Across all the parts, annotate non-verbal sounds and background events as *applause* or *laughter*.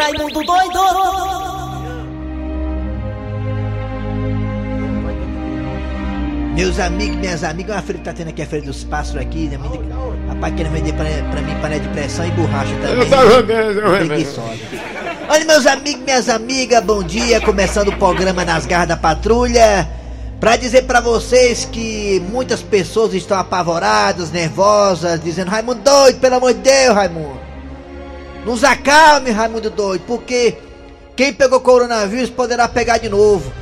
Raimundo doido! Meus amigos, minhas amigas, uma feira que tá tendo aqui a feira dos pássaros aqui, né? Muito- Rapaz, querendo vender pra, pra mim panela de pressão e borracha também. Preguiçosa. Olha, meus amigos, minhas amigas, bom dia. Começando o programa Nas Garras da Patrulha. Pra dizer pra vocês que muitas pessoas estão apavoradas, nervosas, dizendo: Raimundo doido, pelo amor de Deus, Raimundo. Nos acalme, Raimundo doido, porque quem pegou coronavírus poderá pegar de novo.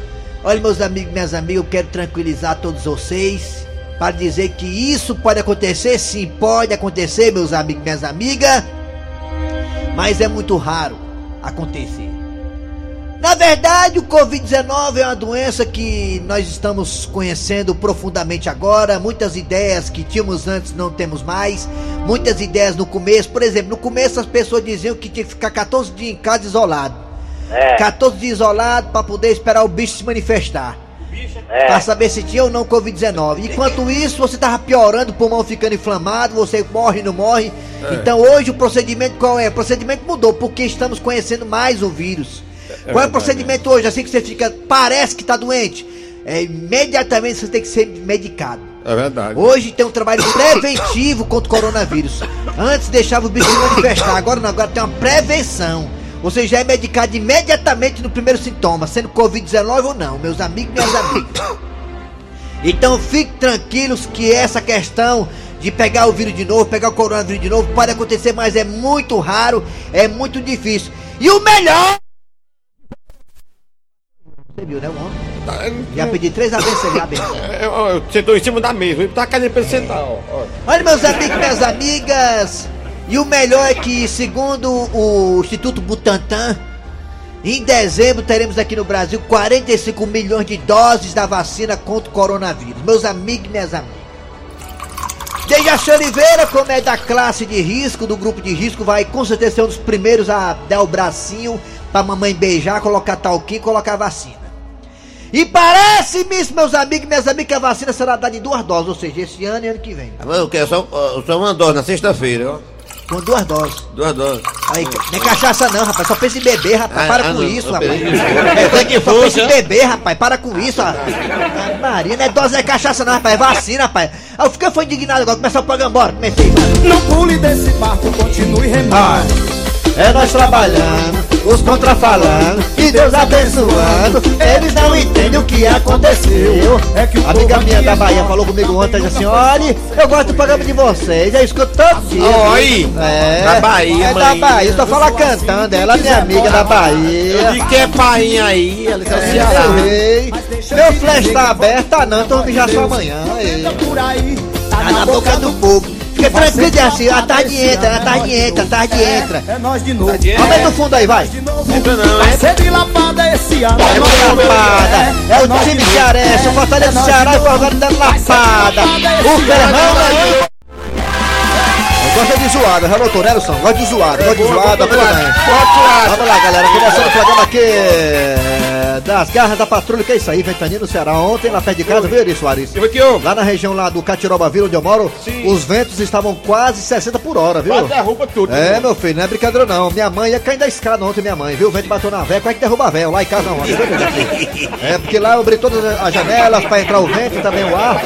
Olha, meus amigos, minhas amigas, eu quero tranquilizar todos vocês para dizer que isso pode acontecer, sim, pode acontecer, meus amigos, minhas amigas, mas é muito raro acontecer. Na verdade, o Covid-19 é uma doença que nós estamos conhecendo profundamente agora. Muitas ideias que tínhamos antes não temos mais. Muitas ideias no começo. Por exemplo, no começo as pessoas diziam que tinha que ficar 14 dias em casa isolado. É, 14 dias isolado para poder esperar o bicho se manifestar. é. Pra saber se tinha ou não Covid-19. Enquanto isso, você tava piorando, o pulmão ficando inflamado, você morre, não morre. Então hoje o procedimento qual é? O procedimento mudou, porque estamos conhecendo mais o vírus. Qual é o procedimento hoje? Assim que você fica, parece que tá doente. É, imediatamente você tem que ser medicado. É verdade. Hoje tem um trabalho preventivo *coughs* contra o coronavírus. Antes deixava o bicho manifestar, agora não, agora tem uma prevenção. Você já é medicado imediatamente no primeiro sintoma, sendo Covid-19 ou não, meus amigos e minhas amigas. Então fiquem tranquilos que essa questão de pegar o vírus de novo, pegar o coronavírus de novo, pode acontecer, mas é muito raro, é muito difícil. E o melhor. Você viu, né, o homem? Já pedi três abenções, já *laughs* abençoe. Eu, sentou em cima da mesa, ele tá querendo pra ele sentar, ó. ó. Olha, meus amigos e minhas amigas, e o melhor é que, segundo o Instituto Butantan, em dezembro teremos aqui no Brasil 45 milhões de doses da vacina contra o coronavírus. Meus amigos e minhas amigas. Dejaci Oliveira, como é da classe de risco, do grupo de risco, vai com certeza ser um dos primeiros a dar o bracinho pra mamãe beijar, colocar talquinho e colocar a vacina. E parece-me, meus amigos e minhas amigas, que a vacina será dada em duas doses, ou seja, esse ano e ano que vem. Eu quero só, só uma dose na sexta-feira, ó. Com duas doses. Duas doses. Aí, nem cachaça não, rapaz. Só pensa em beber, rapaz. Ah, para ah, com não, isso, rapaz. É, que só fosse, pensa em beber, rapaz. Para com isso, rapaz. Ah, Maria, não é dose, não é cachaça não, rapaz. É vacina, rapaz. Ah, Eu fiquei foi indignado agora. Começar o programa, bora. Comecei. Não pule desse barco, continue remando. É nós trabalhando, os contra falando, e Deus abençoando. Eles não que aconteceu. É que o A amiga minha aqui da é Bahia falou comigo ontem, disse assim, olha, eu gosto do programa de vocês, eu escuto todo dia. Ó, aí. É, Da Bahia, é da. Bahia, só fala cantando, ela é minha amiga da Eu Bahia. vi que é painha aí, ela tá É, Ceará. eu rei. Meu flash tá aberto, tá não, então já só amanhã. aí. Por aí, tá Tá na boca do povo. Fica tranquilo, assim, a tarde entra, a tarde entra, a tarde entra. É nós de novo. Aumenta o fundo aí, vai. De novo. Entra não, Vai é? ser de lapada esse ano. É lapada, é o time de novo. cearense, o Fortaleza do Ceará e o Fortaleza dando lapada. O Ferrão gosto de zoada, já notou, né, Nelson? Gosto de zoada, gosto de zoada, muito bem. Vamos lá, galera, começando o programa aqui é, das garras da patrulha, que é isso aí, Ventania no Ceará. Ontem, lá perto de casa, viu, Eri Soares? Eu houve? Lá na região lá do Catiroba Vila, onde eu moro, Sim. os ventos estavam quase 60 por hora, viu? Quase derruba tudo. É, meu filho, não é brincadeira não. Minha mãe ia cair da escada ontem, minha mãe, viu? O vento bateu na véia, quase que derruba a véia, lá em casa filho? É, porque lá eu abri todas as janelas pra entrar o vento e também o ar.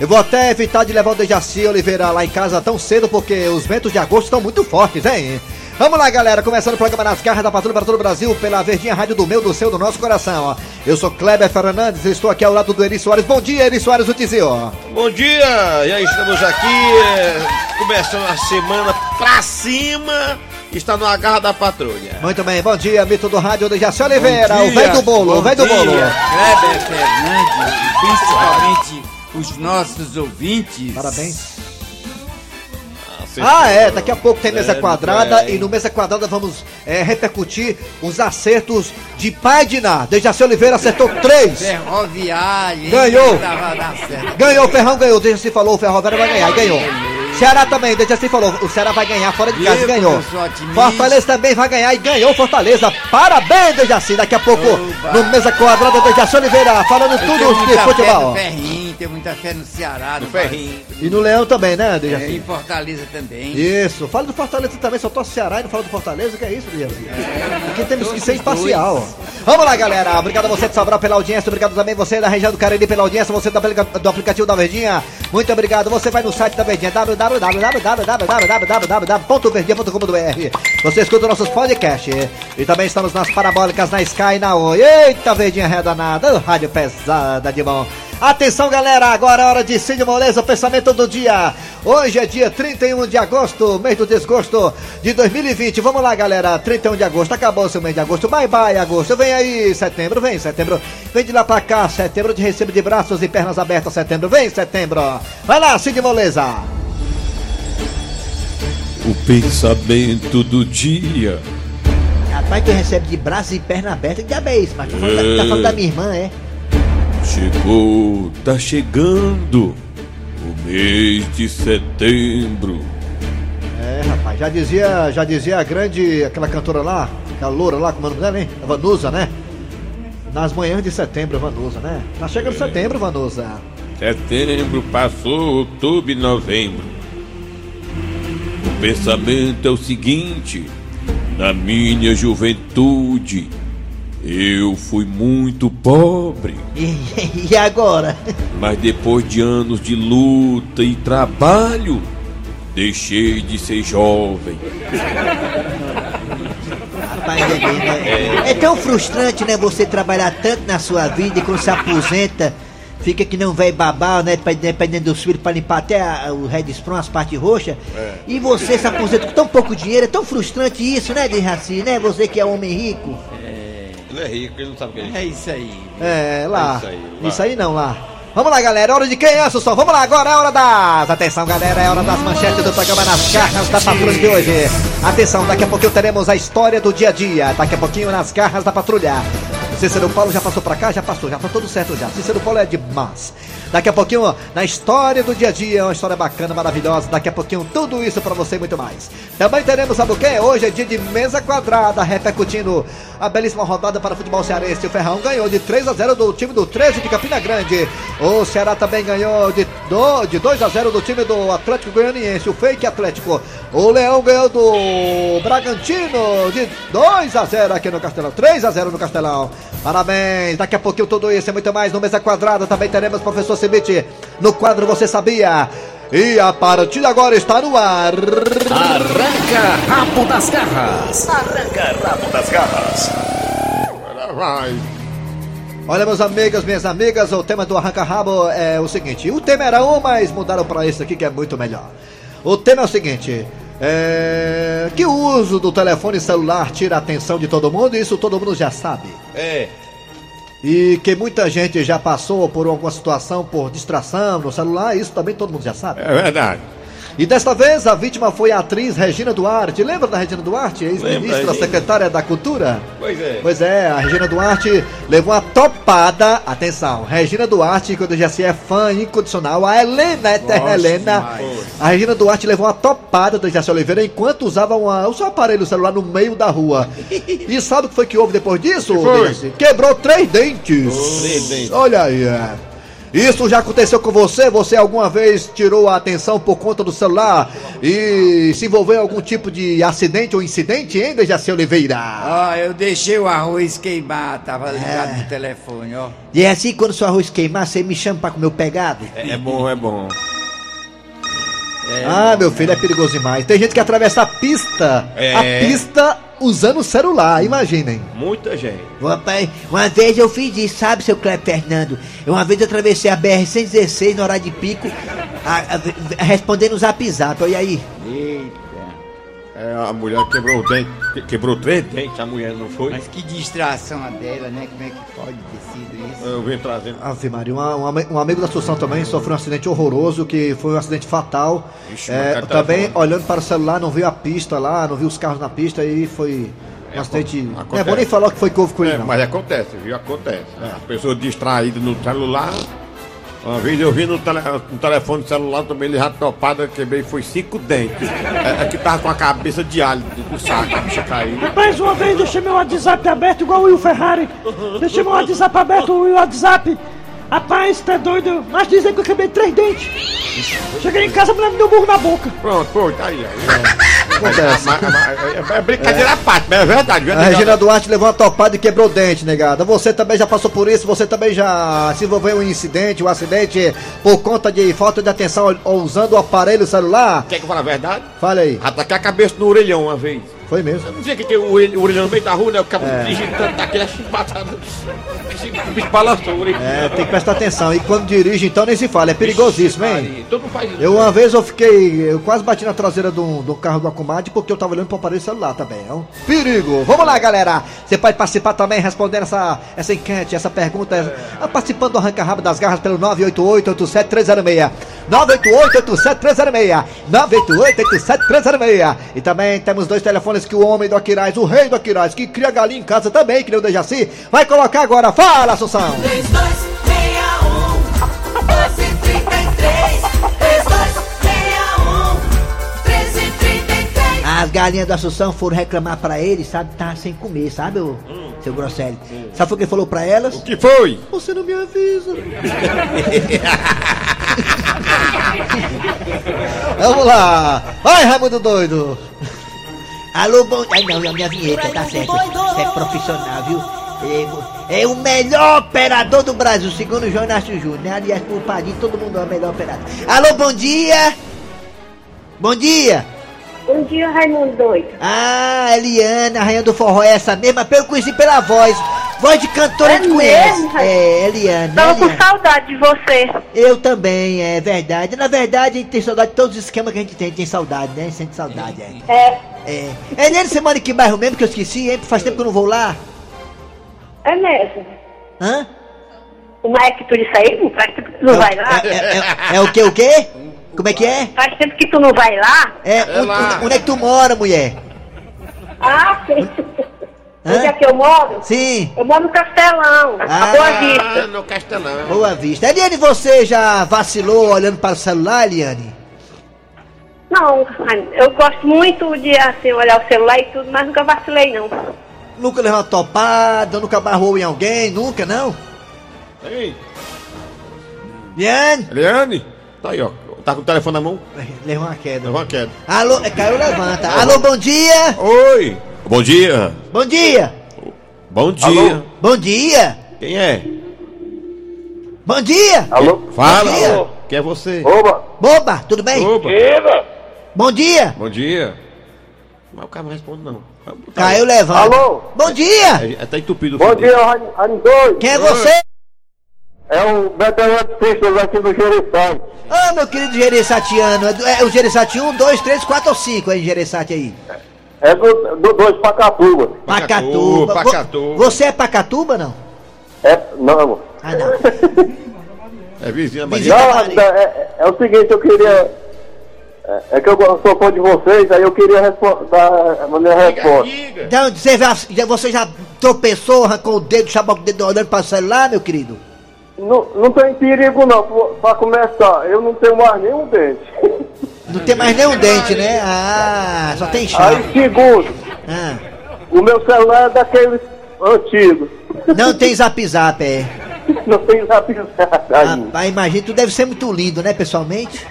Eu vou até evitar de levar o Dejaci Oliveira lá em casa tão cedo, porque os ventos de agosto estão muito fortes, hein? Vamos lá, galera, começando o programa Nas Garras da Patrulha para todo o Brasil, pela Verdinha Rádio do meu, do seu, do nosso coração, ó. Eu sou Kleber Fernandes, estou aqui ao lado do Eri Soares. Bom dia, Eri Soares, o Tizio. Bom dia, e aí estamos aqui, é, começando a semana pra cima, está no agarra da patrulha. Muito bem, bom dia, mito do rádio Dejaci Oliveira, Bom o dia. velho do bolo, o velho do bolo. Kleber Fernandes, e principalmente os nossos ouvintes. Parabéns. Ah, é, daqui a pouco tem mesa É, quadrada bem. e no mesa quadrada vamos é, repercutir os acertos de Pai de Ná. Dejaci Oliveira acertou *laughs* três. Ferroviária, hein? Ganhou. Ganhou, o Ferrão ganhou, Dejaci falou, o Ferroviário vai ganhar, e ganhou. Ceará também, Dejaci falou, o Ceará vai ganhar fora de casa, e ganhou. Fortaleza também vai ganhar e ganhou Fortaleza. Parabéns, Dejaci. Daqui a pouco, Oba. no mesa quadrada, Dejaci Oliveira, falando Eu tudo de futebol. Ferrinho, Ferrinho, tenho muita fé no Ceará, no, No ferrinho. E no Leão também, né, Brasil, é, Dejaci? em Fortaleza também. Isso, fala do Fortaleza também, só tô Ceará e não fala do Fortaleza, que é isso, Dejaci? Aqui temos que ser imparcial. Vamos lá, galera. Obrigado a você de Sobral pela audiência, obrigado também você da região do Cariri pela audiência, você do aplica- do aplicativo da Verdinha. Muito obrigado. Você vai no site da Verdinha, www.verdinha.com.br. Você escuta nossos podcasts. E também estamos nas parabólicas, na Sky e na Oi. Eita, Verdinha redanada, rádio pesada de bom. Atenção, galera, agora é hora de Cid Moleza, o pensamento do dia. Hoje é dia 31 de agosto, mês do desgosto de 2020. Vamos lá, galera, 31 de agosto, acabou seu mês de agosto. Bye, bye, agosto. Vem aí, setembro, vem, setembro. Vem de lá pra cá, setembro de recebo de braços e pernas abertas, setembro. Vem, setembro. Vai lá, Cid Moleza. O pensamento do dia. Rapaz, tu recebe de braços e perna aberta, que diabo é isso? Mas tá falando, da, tá falando da minha irmã, é? Chegou, tá chegando o mês de setembro. É, rapaz, já dizia, já dizia a grande, aquela cantora lá, aquela loura lá, como é o nome dela, hein? A Vanusa, né? Nas manhãs de setembro, Vanusa, né? Tá chegando setembro, Vanusa. Setembro passou, outubro e novembro. O pensamento é o seguinte: na minha juventude, eu fui muito pobre, E, e agora? mas depois de anos de luta e trabalho, deixei de ser jovem. Rapaz, é, né? é tão frustrante, né? Você trabalhar tanto na sua vida e quando se aposenta, fica que não vai babar, né? Dependendo dos filhos, pra limpar até a- o Red Sprung, as partes roxas. E você se aposenta com tão pouco dinheiro, é tão frustrante isso, né, Dejaci, né? Você que é homem rico. Ele é rico, ele não sabe o que é isso. É isso aí. É, lá. É isso aí, lá. Isso aí não, lá. Vamos lá, galera. É hora de quem, Assusão? Vamos lá, agora é hora das. Atenção, galera. É hora das manchetes do programa nas garras da patrulha de hoje. Atenção, daqui a pouquinho teremos a história do dia a dia. Daqui a pouquinho nas garras da patrulha. Cícero Paulo já passou pra cá? Já passou, já tá tudo certo já. Cícero Paulo é demais. Daqui a pouquinho, na história do dia a dia, uma história bacana, maravilhosa. Daqui a pouquinho, tudo isso pra você e muito mais. Também teremos, sabe o quê? Hoje é dia de mesa quadrada, repercutindo a belíssima rodada para o futebol cearense. O Ferrão ganhou de 3 a 0 do time do 13 de Campina Grande. O Ceará também ganhou de, do, de 2 a 0 do time do Atlético Goianiense, o Fake Atlético. O Leão ganhou do Bragantino de 2 a 0 aqui no Castelão. 3 a 0 no Castelão. Parabéns. Daqui a pouquinho tudo isso e muito mais no Mesa Quadrada. Também teremos professor No quadro Você Sabia. E a partir de agora está no ar. Arranca rabo das garras. Arranca rabo das garras. Agora vai. Olha, meus amigos, minhas amigas, o tema do Arranca Rabo é o seguinte: o tema era um, mas mudaram para esse aqui que é muito melhor. O tema é o seguinte: é, que o uso do telefone celular tira a atenção de todo mundo, isso todo mundo já sabe. É. E que muita gente já passou por alguma situação por distração no celular, isso também todo mundo já sabe. É verdade. E desta vez a vítima foi a atriz Regina Duarte. Lembra da Regina Duarte, ex-ministra, secretária da Cultura? Pois é. Pois é, a Regina Duarte levou uma topada. Atenção, Regina Duarte, quando já se é fã incondicional, a Helena, a eterna Helena. demais. A Regina Duarte levou uma topada do Jaci Oliveira enquanto usava uma- o seu aparelho celular no meio da rua. E sabe o que foi que houve depois disso? Dejaci? Quebrou três dentes. Três dentes. Olha aí. É. Isso já aconteceu com você? Você alguma vez tirou a atenção por conta do celular e se envolveu em algum tipo de acidente ou incidente, hein, Dejaci Oliveira? Ó, eu deixei o arroz queimar, tava ligado É. no telefone, ó. E é assim, quando seu arroz queimar, você me chama pra comer o pegado? É, é bom, é bom. ah, meu filho, é perigoso demais. Tem gente que atravessa a pista, É. a pista usando o celular, imaginem. Muita gente. Rapaz, uma vez eu fiz isso, sabe, seu Cleber Fernando? Uma vez eu atravessei a BR-116 na hora de pico, a- a- respondendo o zap zap, olha aí. Eita. É, a mulher quebrou o dente. que- Quebrou três dentes, a mulher não foi? Mas que distração a dela, né? Como é que pode ter sido isso? Eu vim trazendo. Ave Maria, um, ami- um amigo da Assunção também sofreu um acidente horroroso, que foi um acidente fatal. Ixi, É, também olhando para o celular, não viu a pista lá, não viu os carros na pista e foi um É, acidente. Não é acontece. bom nem falar que foi que houve com ele, É, não. mas acontece, viu? Acontece. A pessoa distraída no celular. Uma vez eu vi no, tele, no telefone celular também, ele já topada, quebrei, foi cinco dentes. É, é que tava com a cabeça de alho do, saco, a bicha caiu. Mais uma vez deixei meu WhatsApp aberto igual o Will Ferrari. Deixei meu WhatsApp aberto, o WhatsApp. Rapaz, tá doido? Mas dizem que eu quebrei três dentes. Cheguei em casa, a mulher me deu um burro na boca. Pronto, pô, tá aí. Acontece. Mas- É brincadeira à parte, mas é verdade. A verdade. Regina Duarte levou uma topada e quebrou o dente, negada. Você também já passou por isso, você também já se envolveu em um incidente, um acidente por conta de falta de atenção ou usando o aparelho celular? Quer que eu fale a verdade? Fale aí. Ataquei a cabeça no orelhão uma vez. Foi mesmo. Eu não sei o que, que é o orelhão, o no meio da rua, né? Eu ficava dirigindo tanto daquele chibatado. O bicho balançou o orelhão. É, tem que prestar atenção. E quando dirige, então nem se fala. É perigosíssimo, hein? Todo faz isso. Eu uma vez eu fiquei. Eu quase bati na traseira do, do carro do Acumade porque eu tava olhando pro aparelho celular também. É um perigo. Vamos lá, galera. Você pode participar também respondendo essa, essa enquete, essa pergunta. ah, Participando do Arranca Rabo das Garras pelo 988-87306. 988-87306. 988-87306. E também temos dois telefones que o homem do Aquiraz, o rei do Aquiraz, que cria galinha em casa também, que nem o Dejaci, vai colocar agora. Fala, Assunção! 3261 1233 3261 1333 As galinhas da Assunção foram reclamar pra ele, sabe? Tá sem comer, sabe, ô, seu Grosselio? Sabe o que ele falou pra elas? O que foi? Você não me avisa. *laughs* *laughs* Vamos lá. Vai, Raimundo doido. Alô, bom. Ai, não, é a minha vinheta, tá certo. Você é profissional, viu? É, é o melhor operador do Brasil, segundo o João Inácio Júnior, né? Aliás, por Padinho, todo mundo é o melhor operador. Alô, bom dia! Bom dia! Bom dia, Raimundo doido. Ah, Eliana, a rainha do forró é essa mesma, eu conheci pela voz. Voz de cantora É a gente conhece. mesmo? É, Eliana. Tava com saudade de você. Eu também, é verdade. Na verdade, a gente tem saudade de todos os esquemas que a gente tem. A gente tem saudade, né? Sente saudade, é. É, É. Eliana, você mora em que bairro mesmo que eu esqueci, hein? Faz tempo que eu não vou lá. é mesmo. Hã? Como é que tu disse aí? Faz tempo que tu não vai lá? É, é- é- é o que, o quê? Como é que é? Faz tempo que tu não vai lá? É, onde, lá. onde é que tu mora, mulher? Ah, sim. Onde é que eu moro? Sim. Eu moro no Castelão, Ah. a Boa Vista. Ah, no Castelão. Boa vista. Eliane, você já vacilou olhando para o celular, Eliane? Não, eu gosto muito de assim, olhar o celular e tudo, mas nunca vacilei não. Nunca levou uma topada, nunca barrou em alguém, nunca, não? Ei, Eliane? Eliane? Tá aí, ó. Tá com o telefone na mão? Levou uma queda. Levou uma queda. Alô, é, caiu, levanta. Alô, bom dia! Oi! Bom dia! Bom dia! Bom dia! Bom dia! Quem é? Bom dia! Alô? Fala! Bom dia. Quem é você? Oba! Boba, tudo bem? Opa! Bom dia! Bom dia! Mas o cara não responde, não. Caiu, aí. levanta. Alô? Bom dia! É, é, tá entupido o Bom dia, doido. Quem é você? É o Betelano Pistas aqui do Jereçai. Ô, meu querido Gereçatiano, é, é o Gereçati 1, 2, 3, 4 ou 5 aí, Gereçati aí? É do, do dois Pacatuba. Pacatuba, Pacatuba. Você é Pacatuba, não? É, não, Ah, não. É vizinha, mas... Não, é, é- é o seguinte, eu queria. É, é que eu sou fã de vocês, aí eu queria dar a minha resposta. Então, você já, já- você já tropeçou, arrancou o dedo, chabou o dedo olhando para o celular, meu querido? Não, não tem perigo não, Pra- pra começar, eu não tenho mais nenhum dente. Não tem mais nenhum dente, né? Ah, só tem chave. Aí, segundo, Ah, o meu celular é daqueles antigos. não tem zap zap, é. *laughs* Não tem zap zap ainda. Rapaz, imagina, tu deve ser muito lindo, né, pessoalmente?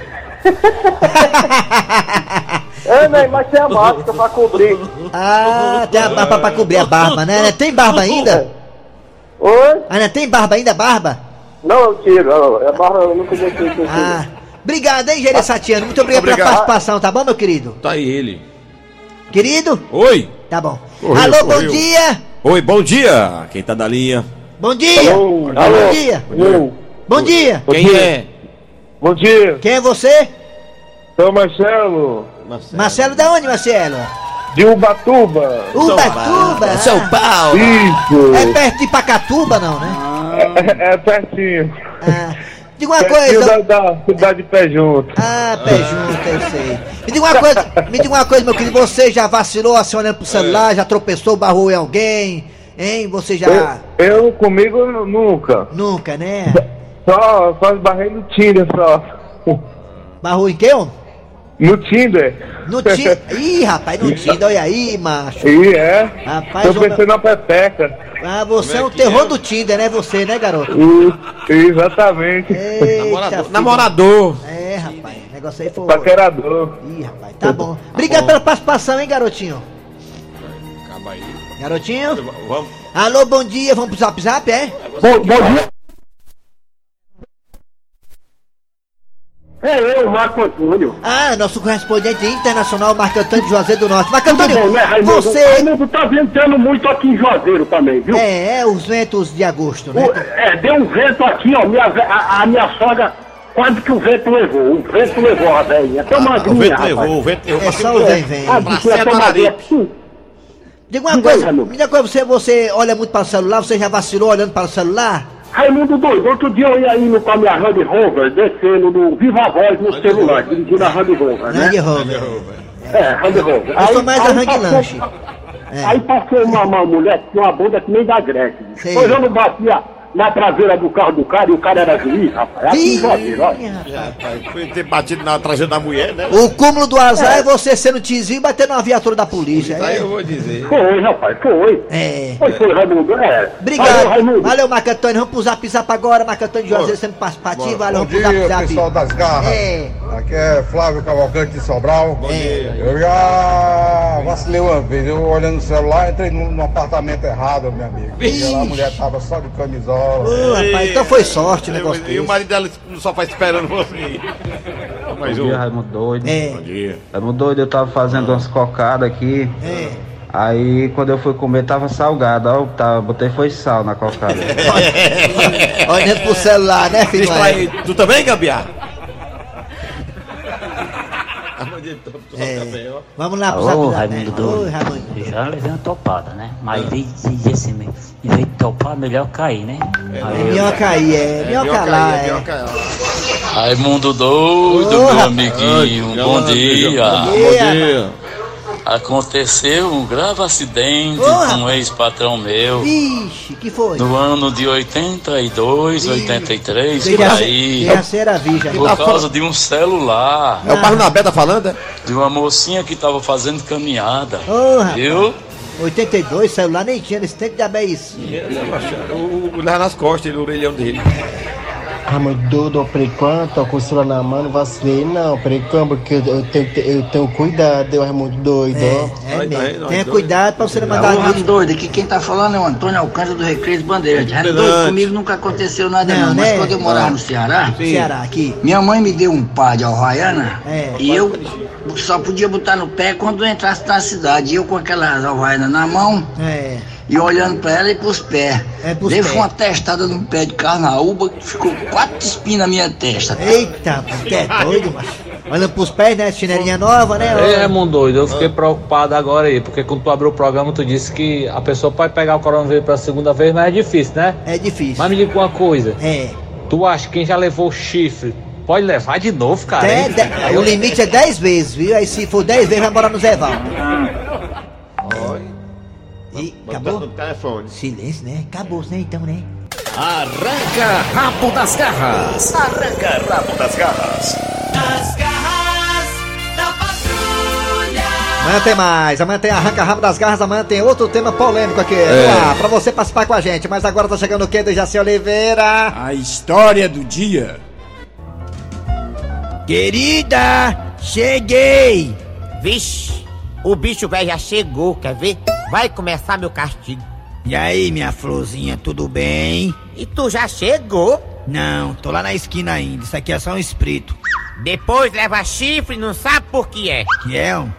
É, né, mas tem a máscara pra cobrir. Ah, tem a barba pra cobrir a barba, né? Tem barba ainda? Oi? Ainda tem barba ainda, barba? Não, eu tiro. eu- É barra, eu nunca deixei Ah, obrigado, hein, Gereçatiano? Muito obrigado, pela Obrigado. participação, tá bom, meu querido? Tá aí ele. Querido? Oi! Tá bom. Correu, Alô, bom correu. dia! Oi, bom dia! Quem tá na linha? Bom dia! Alô, Bom alô. dia! Oi. Bom dia! Quem é? Bom dia, Quem é você? sou Marcelo, Marcelo. Marcelo da onde, Marcelo? de Ubatuba. Ubatuba! São ah. Paulo! Isso, É perto de Pacatuba, não, né? é, é pertinho. Ah, diga uma Pertinho da, coisa. da cidade de Pé Junto. Ah, pé junto, eu sei. Me diga uma coisa, me diga uma coisa, meu querido. Você já vacilou assim olhando pro celular, já tropeçou, barrou em alguém? Hein? Você já. Eu, eu comigo nunca. Nunca, né? Só faz barreiro no Tinder só. Barrou em quê, homem? No Tinder. No Tinder. Ih, rapaz, no *laughs* Tinder, olha aí, macho. Ih, é? Rapaz, Tô homem- pensando na pepeca. Ah, você é, o terror do Tinder, né? Você, né, garoto? Ih, Exatamente. Eita, Namorador. filho. É, rapaz, o negócio aí foi. Paquerador. Ih, rapaz, tá bom. Obrigado pela participação, hein, garotinho? Acaba aí. Garotinho? Vamos. Alô, bom dia, vamos pro zap zap, é? Bom, bom dia. É eu, Marco Antônio. Ah, nosso correspondente internacional, Marco Antônio de Juazeiro do Norte. Marco Antônio, bom, né, Raimundo? você... Raimundo tá ventando muito aqui em Juazeiro também, viu? É, é, os ventos de agosto, né? O- é, deu um vento aqui, ó. Minha, a, a minha sogra, quase que o vento levou. O vento levou a velhinha. Até uma O magrinha, vento rapaz. levou, o vento levou. É só o vem, vem. A Araripe. magrinha. Sim. Diga uma coisa, me diga uma coisa, você, você olha muito para o celular, você já vacilou olhando para o celular? Raimundo doido, outro dia eu ia indo com a minha Randy Rover, descendo no Viva Voz no celular, dirigindo a Randy Rover, né? Randy Rover. É, Randy Rover. Eu sou mais a Randy passou- Lanche. É. Aí passou uma, uma mulher que tinha uma bunda que nem da Gretchen. Pois eu não batia na traseira do carro do cara e o cara era juiz, rapaz. Aqui em Ih, olha. Rapaz, foi ter batido na traseira da mulher, né? O cúmulo do azar é, você sendo tizinho e batendo uma viatura da polícia. Aí É. eu vou dizer. Foi, rapaz, foi. é. Foi, foi, Raimundo. É. Obrigado. Valeu, Raimundo. Valeu, Marco Antônio. Vamos pro zap zap agora, Marco Antônio de Juazeiro sendo participativo. Valeu, vamos pro zap zap. pessoal das garras. É. Aqui é Flávio Cavalcante de Sobral. Bom dia. Eu já vacilei uma vez, eu olhando no celular, entrei num, num apartamento errado, meu amigo. E lá a mulher tava só de camisola. Ô, rapaz, então foi sorte o negócio E o marido dela no sofá esperando você. Mas Bom dia, Raimundo Doido. É. Bom dia. Raimundo Doido, eu tava fazendo umas cocadas aqui. É. Aí quando eu fui comer tava salgado, ó, tá, botei foi sal na cocada. *laughs* Olhando pro celular, né, filho? Distraído. Tu também, Gambiar? É. Vamos lá pro. Raimundo né? doido. Oi, Raimundo. Eu já levei uma topada, né? Mas em vez de, de assim, em vez de topar, melhor cair, né? Aí eu- Minhoca aí, é. Minhoca lá, é. Raimundo doido, Ô, meu amiguinho, Ai, bom bom dia. dia. Bom dia. Aconteceu um grave acidente com um ex-patrão meu. Ixi, que foi? No ano de 82, 83, Você por já, aí. Por causa de um celular. É o Barnabé tá falando, é? De uma mocinha que tava fazendo caminhada. Ô, rapaz. Viu? 82, celular nem tinha nesse tempo de isso. O, o leva nas costas, ele, o orelhão dele. Raimundo doido, por enquanto, com o celular na mão, não vacilei não, por enquanto, porque eu, eu tenho, eu tenho cuidado, eu Raimundo doido, ó. É mesmo. Tenha cuidado pra você não mandar Alô, doido, aqui quem tá falando é o Antônio Alcântara do Recreio de Bandeira. Raimundo doido, comigo nunca aconteceu nada Não, não, mas né? quando eu morava Ah. no Ceará, Sim. Ceará, aqui. minha mãe me deu um par de Havaiana É. e eu só podia botar no pé quando entrasse na cidade. E eu com aquelas Havaianas na mão É. e olhando pra ela e pros pés. É, pros Levei pés. uma testada no pé de carnaúba que ficou quatro espinhos na minha testa. Eita, que é doido, macho. Olhando pros pés, né? Chinelinha nova, né? Ei, Raimundo Doido, eu fiquei preocupado agora aí, porque quando tu abriu o programa, tu disse que a pessoa pode pegar o coronavírus pela segunda vez, mas é difícil, né? É difícil. Mas me diga uma coisa. É. Tu acha que quem já levou chifre pode levar de novo, cara? De- Aí o eu- limite é 10 vezes, viu? Aí se for 10 vezes, vai morar no Zé Val. E acabou? No telefone. Silêncio, né? Acabou, né? Então, né? Arranca rabo das garras. Arranca rabo das garras. As garras da patrulha. Amanhã tem mais, amanhã tem Arranca Rabo das Garras, amanhã tem outro tema polêmico aqui. É. Vamos lá, pra você participar com a gente. Mas agora tá chegando o quê, do Jaci Oliveira? A história do dia. Querida, cheguei! Vixe, o bicho velho já chegou, quer ver? Vai começar meu castigo. E aí, minha florzinha, tudo bem? E tu já chegou? Não, tô lá na esquina ainda. Isso aqui é só um espírito. Depois leva chifre não sabe por que é. Que é, um?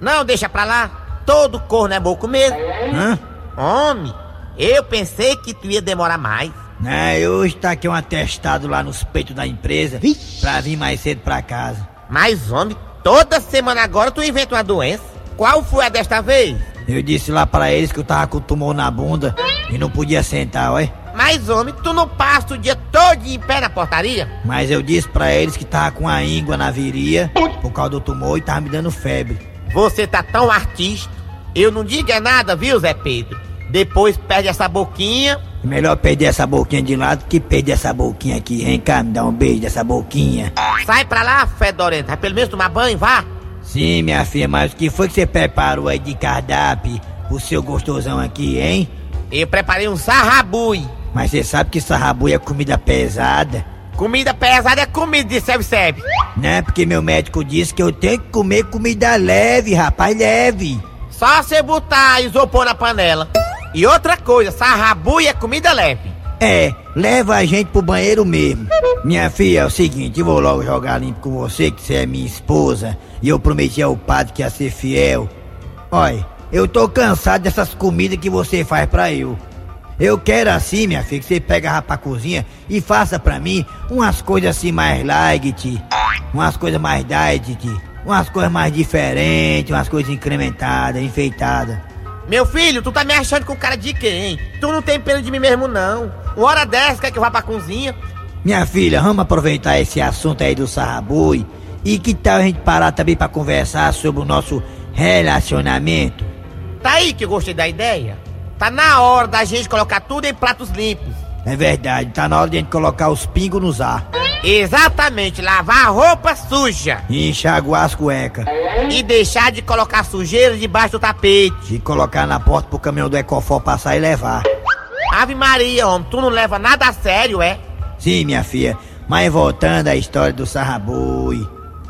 Não, deixa pra lá. Todo corno é boco mesmo. Hã? Homem, eu pensei que tu ia demorar mais. É, hoje tá aqui um atestado lá nos peitos da empresa pra vir mais cedo pra casa. Mas, homem, toda semana agora tu inventa uma doença. Qual foi a desta vez? Eu disse lá para eles que eu tava com tumor na bunda e não podia sentar, ué. Mas, homem, tu não passa o dia todo em pé na portaria? Mas eu disse pra eles que tava com a íngua na viria por causa do tumor e tava me dando febre. Você tá tão artista. Eu não digo é nada, viu, Zé Pedro? Depois perde essa boquinha. Melhor perder essa boquinha de lado que perder essa boquinha aqui. Vem cá, me dá um beijo dessa boquinha. Sai pra lá, fedorenta. Vai pelo menos tomar banho, vá. Sim, minha filha, mas o que foi que você preparou aí de cardápio pro seu gostosão aqui, hein? Eu preparei um sarrabui. Mas você sabe que sarrabui é comida pesada? Comida pesada é comida de serve-serve. Né? Porque meu médico disse que eu tenho que comer comida leve, rapaz, leve. Só você botar isopor na panela. E outra coisa, sarrabui é comida leve. É, leva a gente pro banheiro mesmo. Minha filha, é o seguinte, eu vou logo jogar limpo com você, que você é minha esposa, e eu prometi ao padre que ia ser fiel. Olha, eu tô cansado dessas comidas que você faz pra eu. Eu quero assim, minha filha, que você pega a pra cozinha e faça pra mim umas coisas assim mais light, umas coisas mais diet, umas coisas mais diferentes, umas coisas incrementadas, enfeitadas. Meu filho, tu tá me achando com cara de quem? Tu não tem pena de mim mesmo, não. Uma hora dessa quer que eu vá pra cozinha? Minha filha, vamos aproveitar esse assunto aí do sarrabui e que tal a gente parar também pra conversar sobre o nosso relacionamento? Tá aí que eu gostei da ideia. Tá na hora da gente colocar tudo em pratos limpos. É verdade, tá na hora de a gente colocar os pingos nos ar. Exatamente, lavar a roupa suja. E enxaguar as cuecas. E deixar de colocar sujeira debaixo do tapete. E colocar na porta pro caminhão do Ecofó passar e levar. Ave Maria, homem, tu não leva nada a sério, é? Sim, minha filha, mas voltando à história do sarrabui.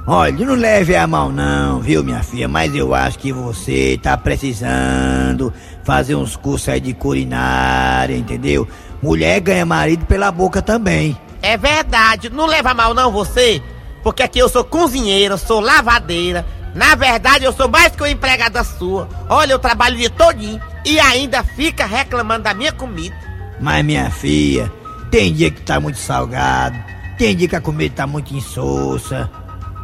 Olha, não leve a mão não, viu, minha filha? Mas eu acho que você tá precisando fazer uns cursos aí de culinária, entendeu? Mulher ganha marido pela boca também. É verdade, não leva mal não você, porque aqui eu sou cozinheira, sou lavadeira. Na verdade, eu sou mais que uma empregada sua. Olha, eu trabalho dia todinho e ainda fica reclamando da minha comida. Mas minha filha, tem dia que tá muito salgado, tem dia que a comida tá muito insossa,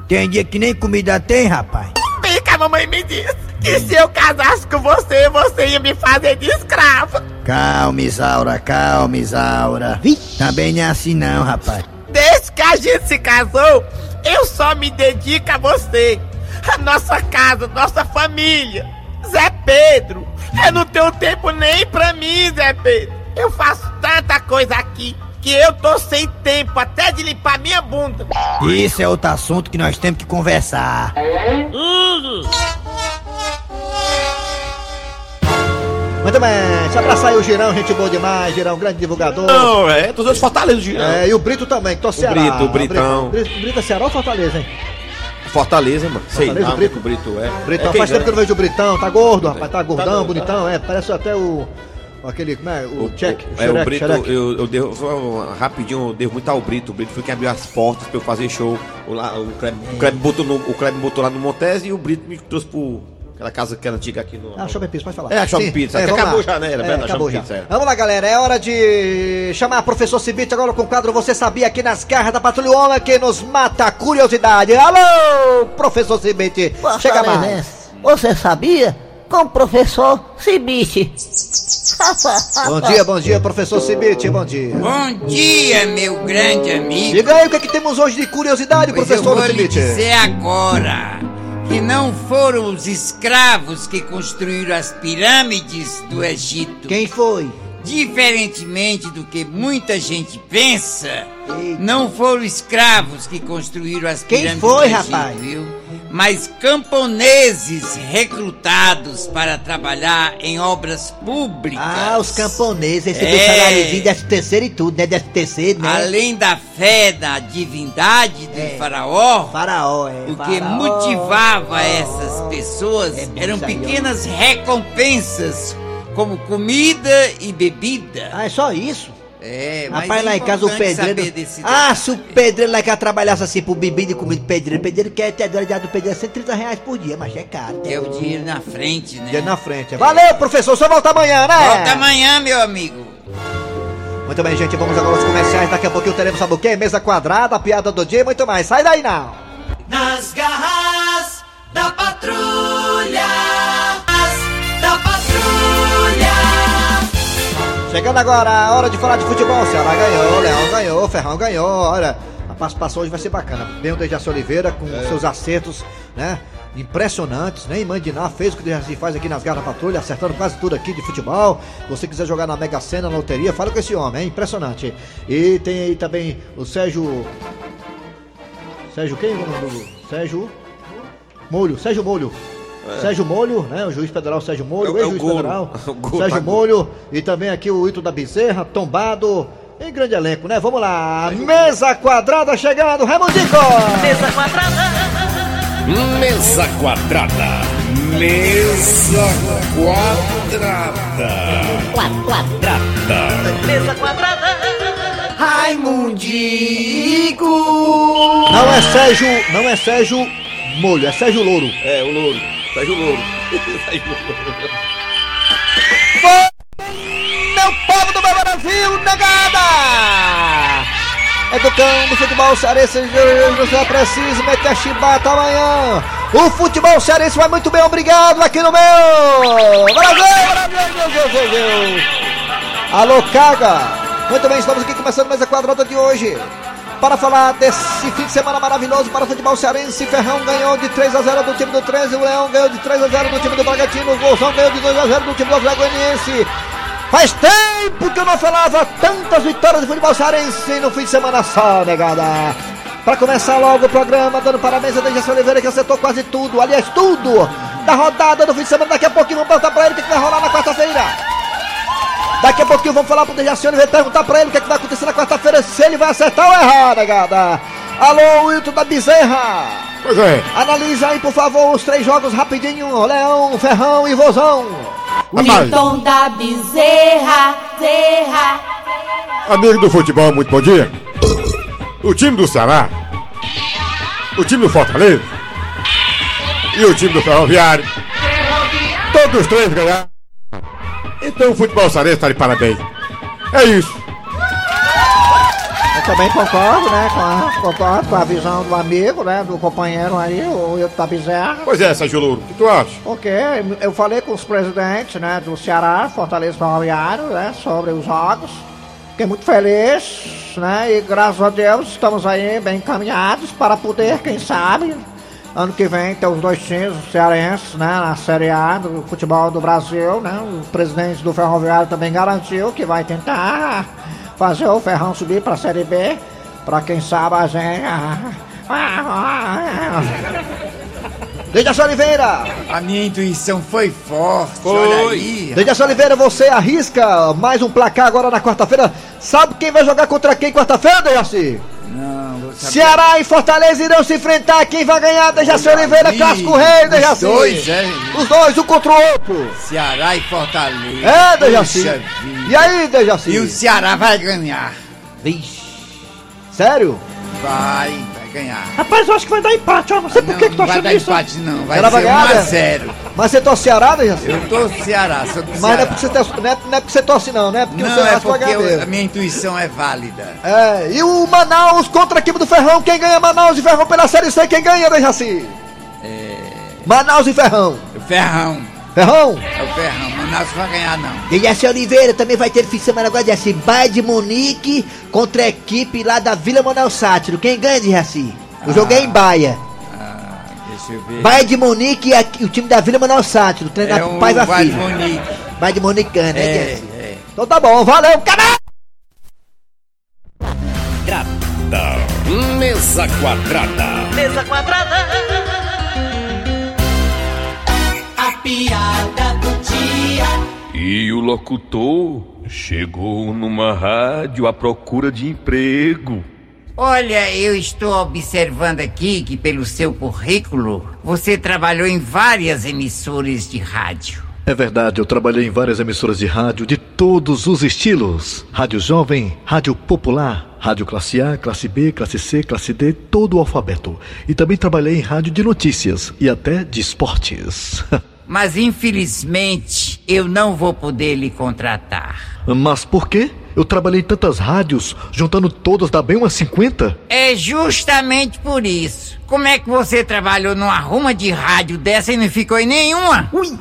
tem dia que nem comida tem, rapaz. Bem que a mamãe me disse que se eu casasse com você, você ia me fazer de escrava. Calma, Isaura, calma, Isaura. Também não é assim não, rapaz. Desde que a gente se casou, eu só me dedico a você. A *laughs* nossa casa, nossa família. Zé Pedro, eu não tenho tempo nem pra mim, Zé Pedro. Eu faço tanta coisa aqui que eu tô sem tempo até de limpar minha bunda. Isso é outro assunto que nós temos que conversar. Muito bem, se abraçar aí o Girão, gente boa demais, Girão, grande divulgador. Não, é, dos outros Fortaleza, Girão. É, e o Brito também, que tô Ceará. Brito, o Britão. Brito, Brito é Ceará ou Fortaleza, hein? Fortaleza, mano. Sei Fortaleza, lá, o Brito? o Brito é. Britão, é faz tempo que eu não vejo o Britão, tá gordo, rapaz, tá gordão, gordo, bonitão, é, parece até o... Aquele, como é? O, Check, É, o Brito, eu, eu devo, só rapidinho, eu devo muito ao Brito. O Brito foi quem abriu as portas pra eu fazer show. O, lá, o, Kleber, o, Kleber botou no, o Kleber botou lá no Montes e o Brito me trouxe pro. Aquela casa que era antiga aqui no. Ah, Shopping Pizza, pode falar. É, Shopping Sim, Pizza, é, acabou lá. já, né? Era É, acabou Shopping já. Pizza, é. Vamos lá, galera, é hora de chamar o professor Cibite agora com o quadro Você Sabia aqui nas garras da Patrulha Homem que nos mata a curiosidade. Alô, professor Cibite, chega mais. Você sabia? Com o professor Cibite. Bom dia, bom dia, professor Cibite, bom dia. Bom dia, meu grande amigo. Diga aí o que, é que temos hoje de curiosidade, Pois eu professor vou Cibite. dizer agora que não foram os escravos que construíram as pirâmides do Egito. Quem foi? Diferentemente do que muita gente pensa, não foram escravos que construíram as Quem pirâmides foi, do Egito, rapaz? viu? Mas camponeses recrutados para trabalhar em obras públicas. Ah, os camponeses, esse É. saláriozinho, décimo terceiro e tudo, né? Décimo terceiro, né? Além da fé da divindade do É. faraó, Faraó, é. o que faraó. motivava essas pessoas É eram pequenas recompensas, como comida e bebida. Ah, é só isso? É, mas Rapaz, é lá em casa o pedreiro. Ah, se o pedreiro lá em casa trabalhasse assim por bebida e comida pedreiro, pedreiro quer ter a do pedreiro é 130 reais por dia, mas é caro. É o dinheiro na frente, né? Dia na frente. Valeu, professor, só volta amanhã, né? Volta amanhã, meu amigo. Muito bem, gente, vamos agora aos comerciais. Daqui a pouquinho teremos, sabe o quê? Mesa quadrada, a piada do dia e muito mais. Sai daí, não. Nas garras da patrulha. Chegando agora a hora de falar de futebol. Ceará ganhou, Leão ganhou, Ferrão ganhou. Olha, a participação hoje vai ser bacana. Vem o Dejaci Oliveira com seus acertos, né? impressionantes, nem imaginar fez o que o Dejaci faz aqui nas garras da patrulha, acertando quase tudo aqui de futebol. Se você quiser jogar na Mega Sena, na loteria, fala com esse homem, é impressionante. E tem aí também o Sérgio. Sérgio quem? o Sérgio. Molho, Sérgio Molho. É. Sérgio Molho, né? O juiz federal Sérgio Molho, É o- é o ex-juiz federal. *laughs* Sérgio tá- Molho. E também aqui o Ito da Bezerra, tombado. Em grande elenco, né? Vamos lá. Mesa quadrada chegando, Raimundico! Mesa quadrada. Mesa quadrada. Mesa quadrada. Quadrada. Mesa quadrada. Raimundico! Não é Sérgio, não é Sérgio Molho, é Sérgio Louro. É, o louro. Sérgio Louro. Sérgio Louro. Meu povo do meu Brasil, negada! Educando o futebol cearense, você é preciso meter a chibata amanhã. O futebol cearense vai muito bem, obrigado aqui no meu Brasil, Brasil, Brasil, Brasil. Alô, Caga! Muito bem, estamos aqui começando a mesa quadrada de hoje. Para falar desse fim de semana maravilhoso para o futebol cearense, Ferrão ganhou de 3 a 0 do time do 13, o Leão ganhou de 3 a 0 do time do Bragantino, o Bolsão ganhou de 2 a 0 do time do Atlético. Faz tempo que eu não falava tantas vitórias de futebol cearense no fim de semana só, negada. Para começar logo o programa, dando parabéns a Dejaci Oliveira que acertou quase tudo, aliás, tudo da rodada do fim de semana. Daqui a pouquinho vamos perguntar pra ele o que vai rolar na quarta-feira. Daqui a pouquinho vamos falar pro Dejaci Oliveira perguntar pra ele o que, que vai acontecer na quarta-feira, se ele vai acertar ou errar, negada. Alô, Wilton da Bezerra. Pois é. Analisa aí, por favor, os três jogos rapidinho. Leão, Ferrão e Vozão. Wilton da Bezerra, Zerra. Amigo do futebol, muito bom dia. O time do Ceará, o time do Fortaleza e o time do Ferroviário, todos os três ganharam. Então o futebol cearense está de parabéns. É isso. Eu também concordo, né? Com a, concordo com a visão do amigo, né? Do companheiro aí, o Wilton da Bezerra. Pois é, Sérgio Louro, o que tu acha? Porque eu falei com os presidentes, né? Do Ceará, Fortaleza e Ferroviário, né? Sobre os jogos. Fiquei muito feliz, né? E graças a Deus estamos aí bem encaminhados para poder, quem sabe, ano que vem ter os dois times cearenses, né? Na Série A do futebol do Brasil, né? O presidente do Ferroviário também garantiu que vai tentar fazer o Ferrão subir para a Série B, para quem sabe a gente. Dejaci Oliveira. A minha intuição foi forte, Foi. olha aí. Dejaci Oliveira, você arrisca mais um placar agora na quarta-feira. Sabe quem vai jogar contra quem quarta-feira, Dejaci? É. Ceará e Fortaleza irão se enfrentar. Quem vai ganhar? Dejaci Oliveira, Clássico Rei, Dejaci. Os dois, é. Os dois, um contra o outro. Ceará e Fortaleza. É, Dejaci. E aí, Dejaci? E o Ceará vai ganhar. Vixe. Sério? Vai, vai ganhar. Rapaz, eu acho que vai dar empate, ó. Não sei por que, que tu achando isso. Não vai dar empate, não. Vai Ela ser 1x0. Mas você torce Ceará, Dejaci? Eu tô Ceará, sou do Mas não é, Ceará. porque você torce, não, é, não é porque você torce, não, né? Porque Não, você é vai porque eu- a minha intuição é válida. É, e o Manaus contra a equipe do Ferrão. Quem ganha Manaus e Ferrão pela Série C? Quem ganha, Dejaci? Manaus e Ferrão. O Ferrão. Ferrão? É o Ferrão. Manaus não vai ganhar, não. Dejaci Oliveira também vai ter fim de semana agora de assim, Bayern de Munique contra a equipe lá da Vila Manuel Sátiro. Quem ganha, Dejaci? O jogo é em Baia. Deixa eu ver. Bayern de Munique e aqui- o time da Vila Manuel Sátiro, treinado É por o pai da Bayern filha. de Munique. Bayern de Munique ganha, né, É, Dejaci? é. Então tá bom, valeu, caralho! Mesa quadrada. Mesa quadrada. A piada do dia. E o locutor chegou numa rádio à procura de emprego. Olha, eu estou observando aqui que, pelo seu currículo, você trabalhou em várias emissoras de rádio. É verdade, eu trabalhei em várias emissoras de rádio de todos os estilos: rádio jovem, rádio popular, rádio classe A, classe B, classe C, classe D, todo o alfabeto. E também trabalhei em rádio de notícias e até de esportes. *laughs* Mas, infelizmente, eu não vou poder lhe contratar. Mas por quê? Eu trabalhei em tantas rádios, juntando todas dá bem umas 50? É justamente por isso. Como é que você trabalhou numa ruma de rádio dessa e não ficou em nenhuma? Ui! *laughs*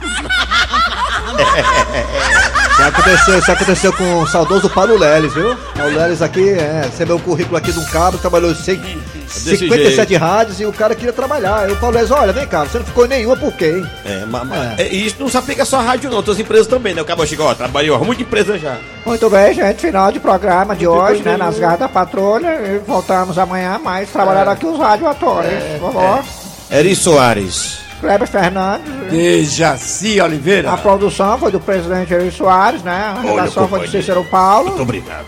Isso aconteceu, isso aconteceu com o saudoso Paulo Leles, viu? Paulo Leles aqui, é, recebeu o currículo aqui de um cabo, trabalhou sei, Desse 57 jeito. rádios e o cara queria trabalhar. Aí o Paulo Reis, olha, vem cá, você não ficou em nenhuma por quê, hein? É, mas, é, e isso não se aplica só à rádio, não. Outras empresas também, né? O Cabo Chico, ó, trabalhou muita empresa já. Muito bem, gente. Final de programa de hoje, né? bem. Nas garras da patrulha. E voltamos amanhã mais. Trabalhar aqui os radioatores. Por favor. Eri Soares. Kleber Fernandes. Dejaci Oliveira. A produção foi do presidente Eri Soares, né? A Olha, redação foi do. Cícero Paulo. Muito obrigado.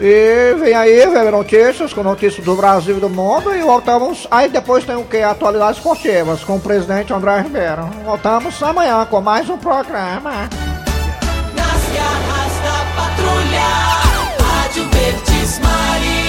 E vem aí, velho, notícias, com notícias do Brasil e do mundo. E voltamos. Aí depois tem o que? Atualidades esportivas com o presidente André Ribeiro. Voltamos amanhã com mais um programa. Nas garras da patrulha, Rádio Verdes Maria.